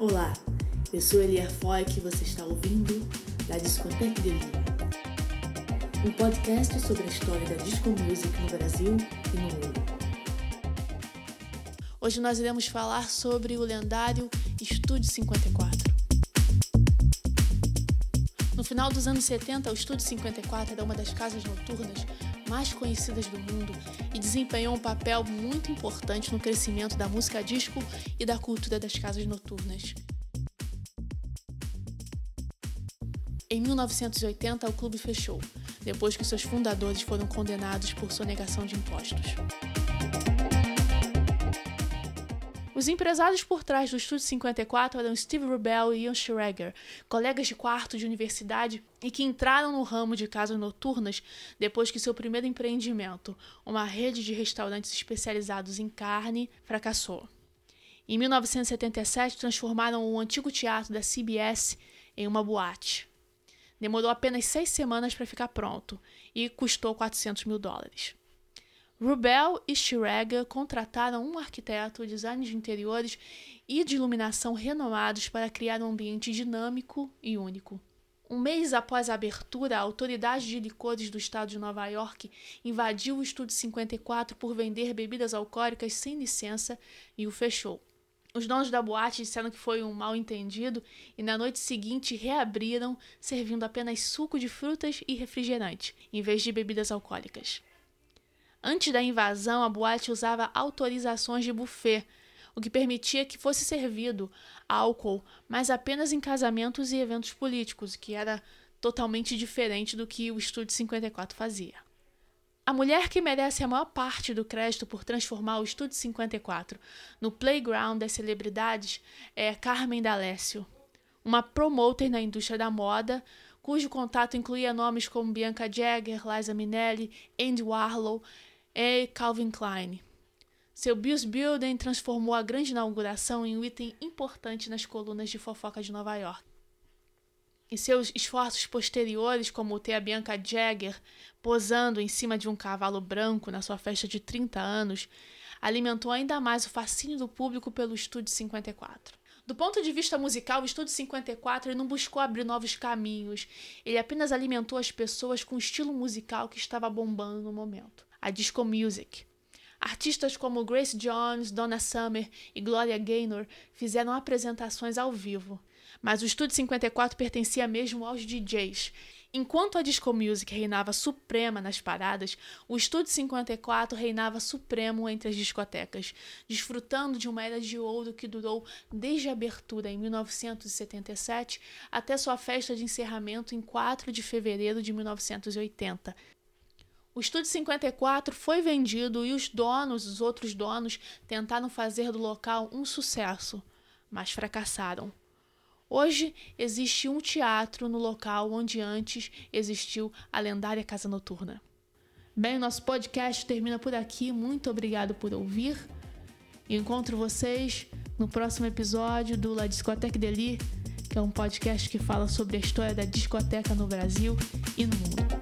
Olá, eu sou Elier Foy e você está ouvindo da Discoteque de Lille, um podcast sobre a história da disco music no Brasil e no mundo. Hoje nós iremos falar sobre o lendário Estúdio 54. No final dos anos 70, o Estúdio 54 era uma das casas noturnas mais conhecidas do mundo e desempenhou um papel muito importante no crescimento da música disco e da cultura das casas noturnas. Em 1980, o clube fechou, depois que seus fundadores foram condenados por sonegação de impostos. Os empresários por trás do Estúdio 54 eram Steve Rubel e Ian Schrager, colegas de quarto de universidade e que entraram no ramo de casas noturnas depois que seu primeiro empreendimento, uma rede de restaurantes especializados em carne, fracassou. Em 1977, transformaram o antigo teatro da CBS em uma boate. Demorou apenas seis semanas para ficar pronto e custou 400 mil dólares. Rubel e Schrager contrataram um arquiteto, design de interiores e de iluminação renomados para criar um ambiente dinâmico e único. Um mês após a abertura, a autoridade de licores do estado de Nova York invadiu o Estúdio 54 por vender bebidas alcoólicas sem licença e o fechou. Os donos da boate disseram que foi um mal-entendido e na noite seguinte reabriram, servindo apenas suco de frutas e refrigerante, em vez de bebidas alcoólicas. Antes da invasão, a boate usava autorizações de buffet, o que permitia que fosse servido álcool, mas apenas em casamentos e eventos políticos, que era totalmente diferente do que o Estúdio 54 fazia. A mulher que merece a maior parte do crédito por transformar o Estúdio 54 no playground das celebridades é Carmen D'Alessio, uma promoter na indústria da moda, cujo contato incluía nomes como Bianca Jagger, Liza Minnelli, Andy Warhol e Calvin Klein. Seu Bills Building transformou a grande inauguração em um item importante nas colunas de fofoca de Nova York. E seus esforços posteriores, como ter a Bianca Jagger posando em cima de um cavalo branco na sua festa de 30 anos, alimentou ainda mais o fascínio do público pelo Estúdio 54. Do ponto de vista musical, o Estúdio 54 não buscou abrir novos caminhos, ele apenas alimentou as pessoas com o estilo musical que estava bombando no momento a disco music. Artistas como Grace Jones, Donna Summer e Gloria Gaynor fizeram apresentações ao vivo, mas o Estúdio 54 pertencia mesmo aos DJs. Enquanto a disco music reinava suprema nas paradas, o Estúdio 54 reinava supremo entre as discotecas, desfrutando de uma era de ouro que durou desde a abertura em 1977 até sua festa de encerramento em 4 de fevereiro de 1980. O Estúdio 54 foi vendido e os donos, os outros donos, tentaram fazer do local um sucesso, mas fracassaram. Hoje existe um teatro no local onde antes existiu a lendária Casa Noturna. Bem, nosso podcast termina por aqui. Muito obrigado por ouvir. Encontro vocês no próximo episódio do La Discothèque Deli, que é um podcast que fala sobre a história da discoteca no Brasil e no mundo.